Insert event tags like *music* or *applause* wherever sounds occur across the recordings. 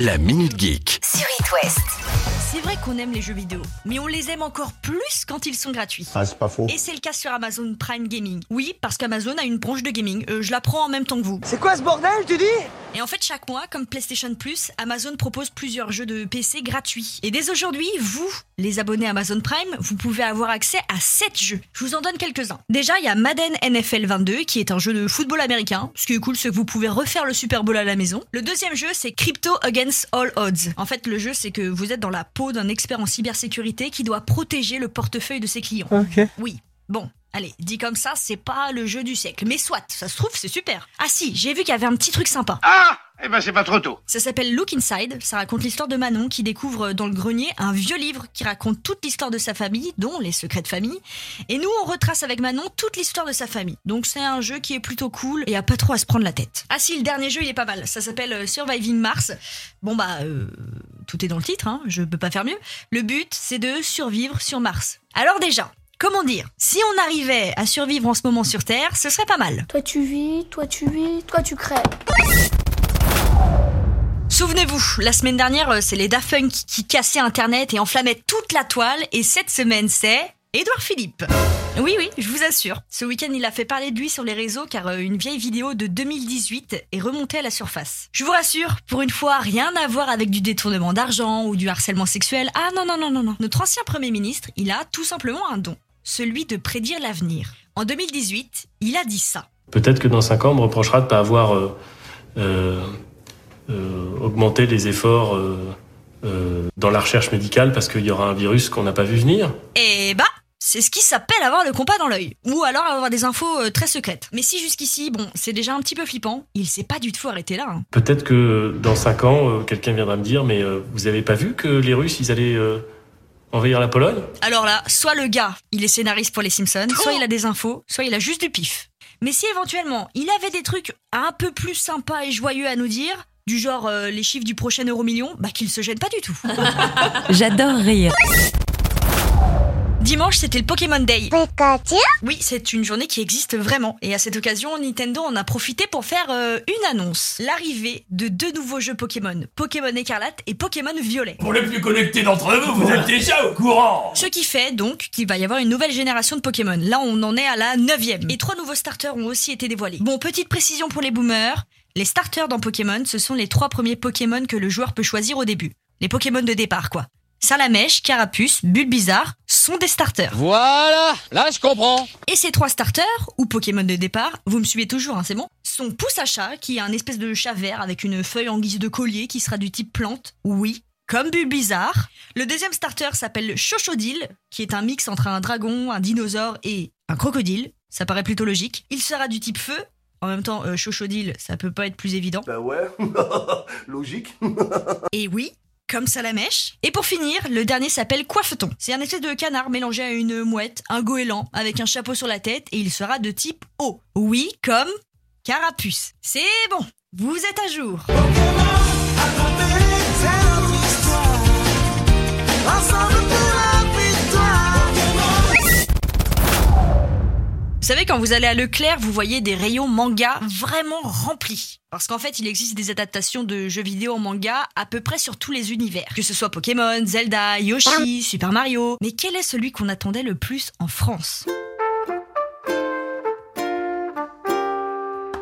La Minute Geek. sur It. C'est vrai qu'on aime les jeux vidéo, mais on les aime encore plus quand ils sont gratuits. Ah, c'est pas faux. Et c'est le cas sur Amazon Prime Gaming. Oui, parce qu'Amazon a une branche de gaming. Euh, je la prends en même temps que vous. C'est quoi ce bordel, tu dis? Et en fait, chaque mois, comme PlayStation Plus, Amazon propose plusieurs jeux de PC gratuits. Et dès aujourd'hui, vous, les abonnés Amazon Prime, vous pouvez avoir accès à 7 jeux. Je vous en donne quelques-uns. Déjà, il y a Madden NFL 22, qui est un jeu de football américain. Ce qui est cool, c'est que vous pouvez refaire le Super Bowl à la maison. Le deuxième jeu, c'est Crypto Against All Odds. En fait, le jeu, c'est que vous êtes dans la peau d'un expert en cybersécurité qui doit protéger le portefeuille de ses clients. Ok. Oui. Bon, allez, dit comme ça, c'est pas le jeu du siècle. Mais soit, ça se trouve, c'est super. Ah si, j'ai vu qu'il y avait un petit truc sympa. Ah Eh ben c'est pas trop tôt. Ça s'appelle Look Inside, ça raconte l'histoire de Manon qui découvre dans le grenier un vieux livre qui raconte toute l'histoire de sa famille, dont les secrets de famille. Et nous, on retrace avec Manon toute l'histoire de sa famille. Donc c'est un jeu qui est plutôt cool et a pas trop à se prendre la tête. Ah si, le dernier jeu, il est pas mal. Ça s'appelle euh, Surviving Mars. Bon bah, euh, tout est dans le titre, hein, je peux pas faire mieux. Le but, c'est de survivre sur Mars. Alors déjà, comment dire Si on arrivait à survivre en ce moment sur Terre, ce serait pas mal. Toi tu vis, toi tu vis, toi tu crèves. Souvenez-vous, la semaine dernière, euh, c'est les Daft Punk qui cassaient Internet et enflammaient toute la toile. Et cette semaine, c'est Édouard Philippe. Oui, oui, je vous assure. Ce week-end, il a fait parler de lui sur les réseaux car euh, une vieille vidéo de 2018 est remontée à la surface. Je vous rassure, pour une fois, rien à voir avec du détournement d'argent ou du harcèlement sexuel. Ah non, non, non, non, non. Notre ancien Premier ministre, il a tout simplement un don. Celui de prédire l'avenir. En 2018, il a dit ça. Peut-être que dans 5 ans, on me reprochera de ne pas avoir euh, euh, euh, augmenté les efforts dans la recherche médicale parce qu'il y aura un virus qu'on n'a pas vu venir. Et bah, c'est ce qui s'appelle avoir le compas dans l'œil. Ou alors avoir des infos euh, très secrètes. Mais si jusqu'ici, bon, c'est déjà un petit peu flippant, il s'est pas du tout arrêté là. hein. Peut-être que dans 5 ans, euh, quelqu'un viendra me dire Mais euh, vous avez pas vu que les Russes, ils allaient euh, envahir la Pologne? Alors là, soit le gars, il est scénariste pour les Simpsons, soit il a des infos, soit il a juste du pif. Mais si éventuellement, il avait des trucs un peu plus sympas et joyeux à nous dire, du genre euh, les chiffres du prochain euro million, bah qu'il se gêne pas du tout. *laughs* J'adore rire. Dimanche, c'était le Pokémon Day. Oui, c'est une journée qui existe vraiment. Et à cette occasion, Nintendo en a profité pour faire euh, une annonce. L'arrivée de deux nouveaux jeux Pokémon, Pokémon Écarlate et Pokémon Violet. Pour les plus connectés d'entre vous, vous êtes déjà au courant Ce qui fait donc qu'il va y avoir une nouvelle génération de Pokémon. Là, on en est à la neuvième. Et trois nouveaux starters ont aussi été dévoilés. Bon, petite précision pour les boomers. Les starters dans Pokémon, ce sont les trois premiers Pokémon que le joueur peut choisir au début. Les Pokémon de départ, quoi. Salamèche, Carapuce, Bulbizarre sont des starters. Voilà, là je comprends. Et ces trois starters, ou Pokémon de départ, vous me suivez toujours, hein, c'est bon, sont chat, qui est un espèce de chat vert avec une feuille en guise de collier qui sera du type plante, oui, comme Bulbizarre. Le deuxième starter s'appelle Chochodile, qui est un mix entre un dragon, un dinosaure et un crocodile. Ça paraît plutôt logique. Il sera du type feu. En même temps, euh, Chochodile, ça peut pas être plus évident. Bah ouais, *laughs* logique. *laughs* Et oui, comme Salamèche. Et pour finir, le dernier s'appelle Coiffeton. C'est un espèce de canard mélangé à une mouette, un goéland, avec un chapeau sur la tête, et il sera de type eau. Oui, comme Carapuce. C'est bon, vous êtes à jour. Savez, quand vous allez à Leclerc, vous voyez des rayons manga vraiment remplis. Parce qu'en fait, il existe des adaptations de jeux vidéo en manga à peu près sur tous les univers. Que ce soit Pokémon, Zelda, Yoshi, Super Mario. Mais quel est celui qu'on attendait le plus en France?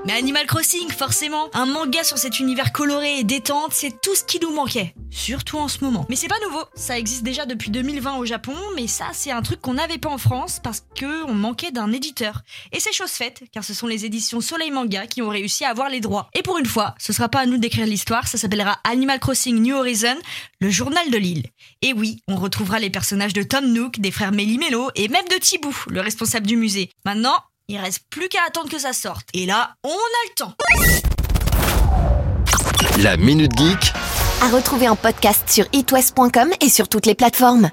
Mais Animal Crossing, forcément. Un manga sur cet univers coloré et détente, c'est tout ce qui nous manquait. Surtout en ce moment. Mais c'est pas nouveau. Ça existe déjà depuis 2020 au Japon, mais ça, c'est un truc qu'on n'avait pas en France parce que on manquait d'un éditeur. Et c'est chose faite, car ce sont les éditions Soleil Manga qui ont réussi à avoir les droits. Et pour une fois, ce sera pas à nous d'écrire l'histoire, ça s'appellera Animal Crossing New Horizon, le journal de l'île. Et oui, on retrouvera les personnages de Tom Nook, des frères Méli-Mélo et même de Thibou, le responsable du musée. Maintenant, il reste plus qu'à attendre que ça sorte. Et là, on a le temps. La Minute Geek. À retrouver en podcast sur itwest.com et sur toutes les plateformes.